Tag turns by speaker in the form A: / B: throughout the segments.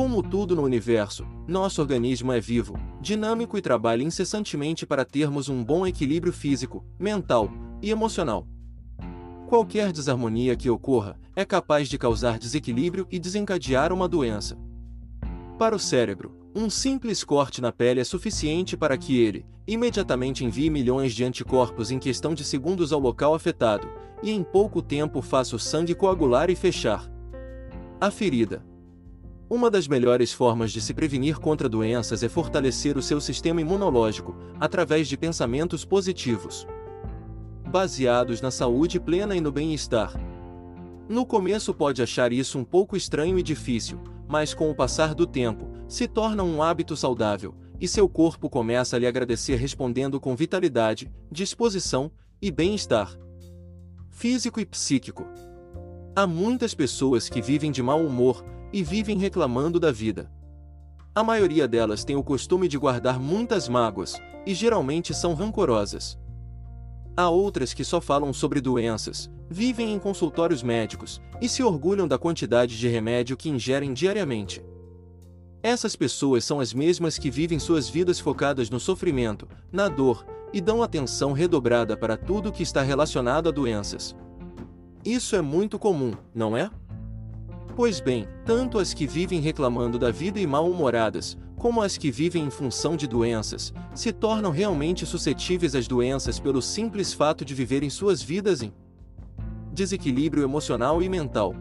A: Como tudo no universo, nosso organismo é vivo, dinâmico e trabalha incessantemente para termos um bom equilíbrio físico, mental e emocional. Qualquer desarmonia que ocorra é capaz de causar desequilíbrio e desencadear uma doença. Para o cérebro, um simples corte na pele é suficiente para que ele, imediatamente envie milhões de anticorpos em questão de segundos ao local afetado, e em pouco tempo faça o sangue coagular e fechar a ferida. Uma das melhores formas de se prevenir contra doenças é fortalecer o seu sistema imunológico, através de pensamentos positivos baseados na saúde plena e no bem-estar. No começo pode achar isso um pouco estranho e difícil, mas com o passar do tempo, se torna um hábito saudável, e seu corpo começa a lhe agradecer respondendo com vitalidade, disposição e bem-estar físico e psíquico. Há muitas pessoas que vivem de mau humor e vivem reclamando da vida. A maioria delas tem o costume de guardar muitas mágoas, e geralmente são rancorosas. Há outras que só falam sobre doenças, vivem em consultórios médicos e se orgulham da quantidade de remédio que ingerem diariamente. Essas pessoas são as mesmas que vivem suas vidas focadas no sofrimento, na dor, e dão atenção redobrada para tudo que está relacionado a doenças. Isso é muito comum, não é? Pois bem, tanto as que vivem reclamando da vida e mal-humoradas, como as que vivem em função de doenças, se tornam realmente suscetíveis às doenças pelo simples fato de viverem suas vidas em desequilíbrio emocional e mental.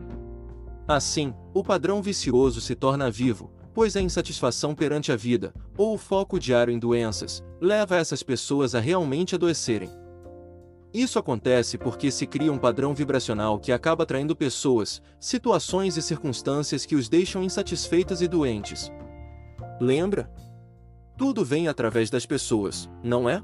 A: Assim, o padrão vicioso se torna vivo, pois a insatisfação perante a vida, ou o foco diário em doenças, leva essas pessoas a realmente adoecerem. Isso acontece porque se cria um padrão vibracional que acaba atraindo pessoas, situações e circunstâncias que os deixam insatisfeitas e doentes. Lembra? Tudo vem através das pessoas, não é?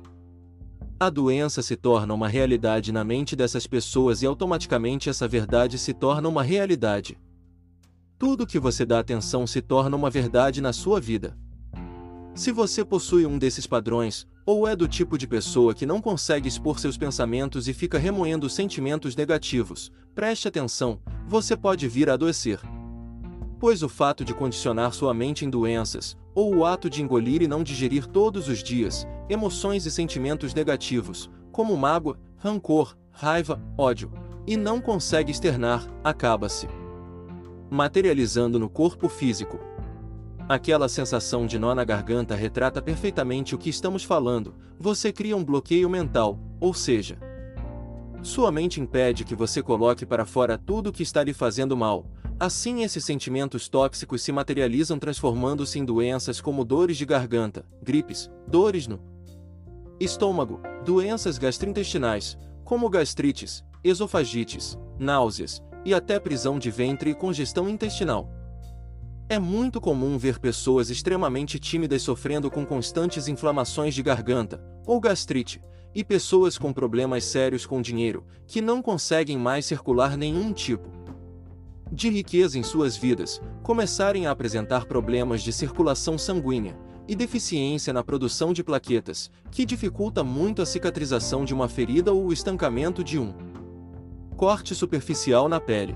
A: A doença se torna uma realidade na mente dessas pessoas e automaticamente essa verdade se torna uma realidade. Tudo que você dá atenção se torna uma verdade na sua vida. Se você possui um desses padrões, ou é do tipo de pessoa que não consegue expor seus pensamentos e fica remoendo sentimentos negativos, preste atenção, você pode vir a adoecer. Pois o fato de condicionar sua mente em doenças, ou o ato de engolir e não digerir todos os dias emoções e sentimentos negativos, como mágoa, rancor, raiva, ódio, e não consegue externar, acaba-se materializando no corpo físico. Aquela sensação de nó na garganta retrata perfeitamente o que estamos falando. Você cria um bloqueio mental, ou seja, sua mente impede que você coloque para fora tudo o que está lhe fazendo mal, Assim, esses sentimentos tóxicos se materializam transformando-se em doenças como dores de garganta, gripes, dores no estômago, doenças gastrointestinais, como gastrites, esofagites, náuseas e até prisão de ventre e congestão intestinal. É muito comum ver pessoas extremamente tímidas sofrendo com constantes inflamações de garganta ou gastrite, e pessoas com problemas sérios com dinheiro, que não conseguem mais circular nenhum tipo de riqueza em suas vidas, começarem a apresentar problemas de circulação sanguínea e deficiência na produção de plaquetas, que dificulta muito a cicatrização de uma ferida ou o estancamento de um corte superficial na pele.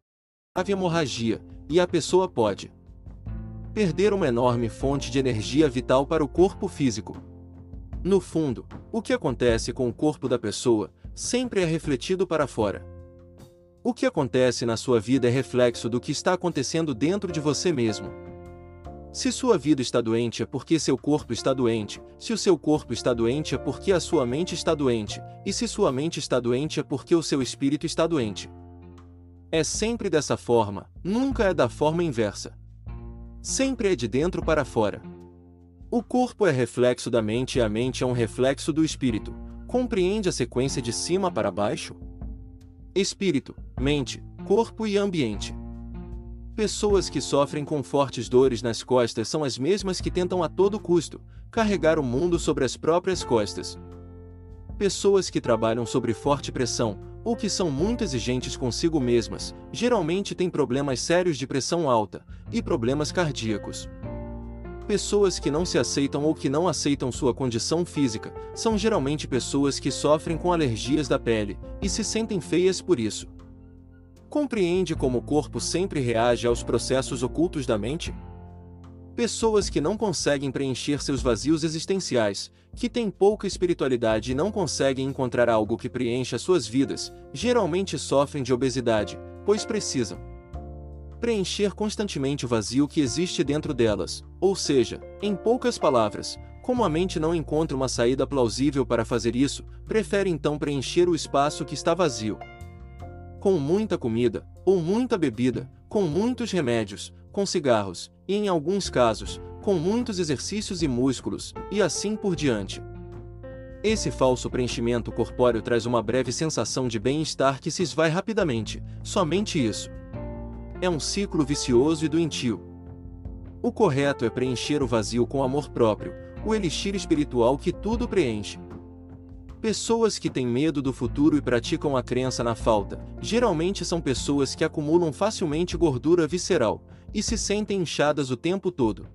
A: Grave hemorragia, e a pessoa pode perder uma enorme fonte de energia vital para o corpo físico. No fundo, o que acontece com o corpo da pessoa sempre é refletido para fora. O que acontece na sua vida é reflexo do que está acontecendo dentro de você mesmo. Se sua vida está doente é porque seu corpo está doente, se o seu corpo está doente é porque a sua mente está doente, e se sua mente está doente é porque o seu espírito está doente. É sempre dessa forma, nunca é da forma inversa. Sempre é de dentro para fora. O corpo é reflexo da mente e a mente é um reflexo do espírito. Compreende a sequência de cima para baixo? Espírito, mente, corpo e ambiente. Pessoas que sofrem com fortes dores nas costas são as mesmas que tentam a todo custo carregar o mundo sobre as próprias costas. Pessoas que trabalham sob forte pressão, ou que são muito exigentes consigo mesmas, geralmente têm problemas sérios de pressão alta e problemas cardíacos. Pessoas que não se aceitam ou que não aceitam sua condição física são geralmente pessoas que sofrem com alergias da pele e se sentem feias por isso. Compreende como o corpo sempre reage aos processos ocultos da mente? Pessoas que não conseguem preencher seus vazios existenciais, que têm pouca espiritualidade e não conseguem encontrar algo que preencha suas vidas, geralmente sofrem de obesidade, pois precisam preencher constantemente o vazio que existe dentro delas, ou seja, em poucas palavras, como a mente não encontra uma saída plausível para fazer isso, prefere então preencher o espaço que está vazio. Com muita comida, ou muita bebida, com muitos remédios, com cigarros, e em alguns casos, com muitos exercícios e músculos, e assim por diante. Esse falso preenchimento corpóreo traz uma breve sensação de bem-estar que se esvai rapidamente, somente isso. É um ciclo vicioso e doentio. O correto é preencher o vazio com amor próprio, o elixir espiritual que tudo preenche. Pessoas que têm medo do futuro e praticam a crença na falta, geralmente são pessoas que acumulam facilmente gordura visceral e se sentem inchadas o tempo todo.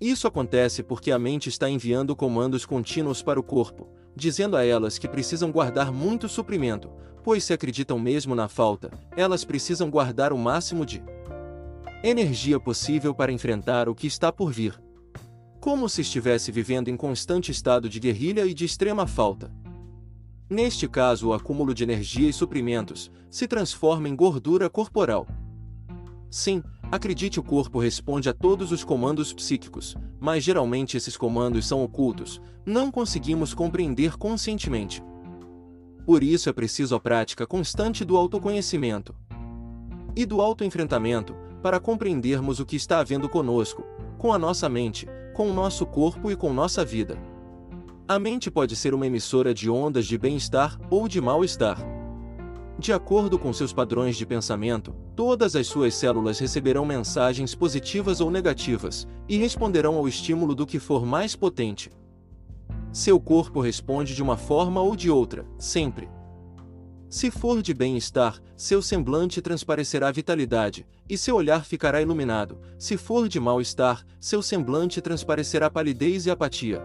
A: Isso acontece porque a mente está enviando comandos contínuos para o corpo, dizendo a elas que precisam guardar muito suprimento, pois se acreditam mesmo na falta, elas precisam guardar o máximo de energia possível para enfrentar o que está por vir como se estivesse vivendo em constante estado de guerrilha e de extrema falta. Neste caso, o acúmulo de energia e suprimentos se transforma em gordura corporal. Sim, acredite, o corpo responde a todos os comandos psíquicos, mas geralmente esses comandos são ocultos, não conseguimos compreender conscientemente. Por isso é preciso a prática constante do autoconhecimento e do autoenfrentamento para compreendermos o que está havendo conosco, com a nossa mente, com o nosso corpo e com nossa vida. A mente pode ser uma emissora de ondas de bem-estar ou de mal-estar. De acordo com seus padrões de pensamento, todas as suas células receberão mensagens positivas ou negativas e responderão ao estímulo do que for mais potente. Seu corpo responde de uma forma ou de outra, sempre. Se for de bem-estar, seu semblante transparecerá vitalidade, e seu olhar ficará iluminado. Se for de mal-estar, seu semblante transparecerá palidez e apatia.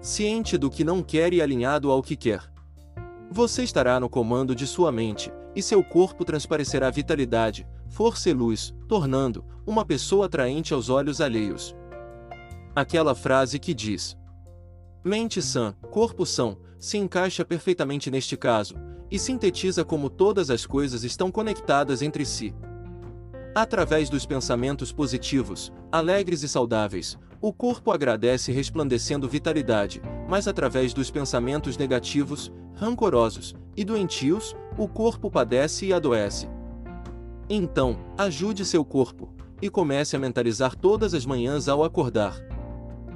A: Ciente do que não quer e alinhado ao que quer. Você estará no comando de sua mente, e seu corpo transparecerá vitalidade, força e luz, tornando uma pessoa atraente aos olhos alheios. Aquela frase que diz: Mente sã, corpo são, se encaixa perfeitamente neste caso, e sintetiza como todas as coisas estão conectadas entre si. Através dos pensamentos positivos, alegres e saudáveis, o corpo agradece resplandecendo vitalidade, mas através dos pensamentos negativos, rancorosos e doentios, o corpo padece e adoece. Então, ajude seu corpo e comece a mentalizar todas as manhãs ao acordar.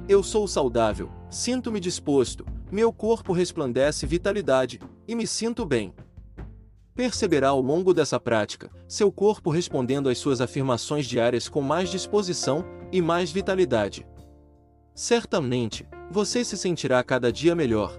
A: Eu sou saudável, sinto-me disposto, meu corpo resplandece vitalidade, e me sinto bem. Perceberá ao longo dessa prática, seu corpo respondendo às suas afirmações diárias com mais disposição e mais vitalidade. Certamente, você se sentirá cada dia melhor,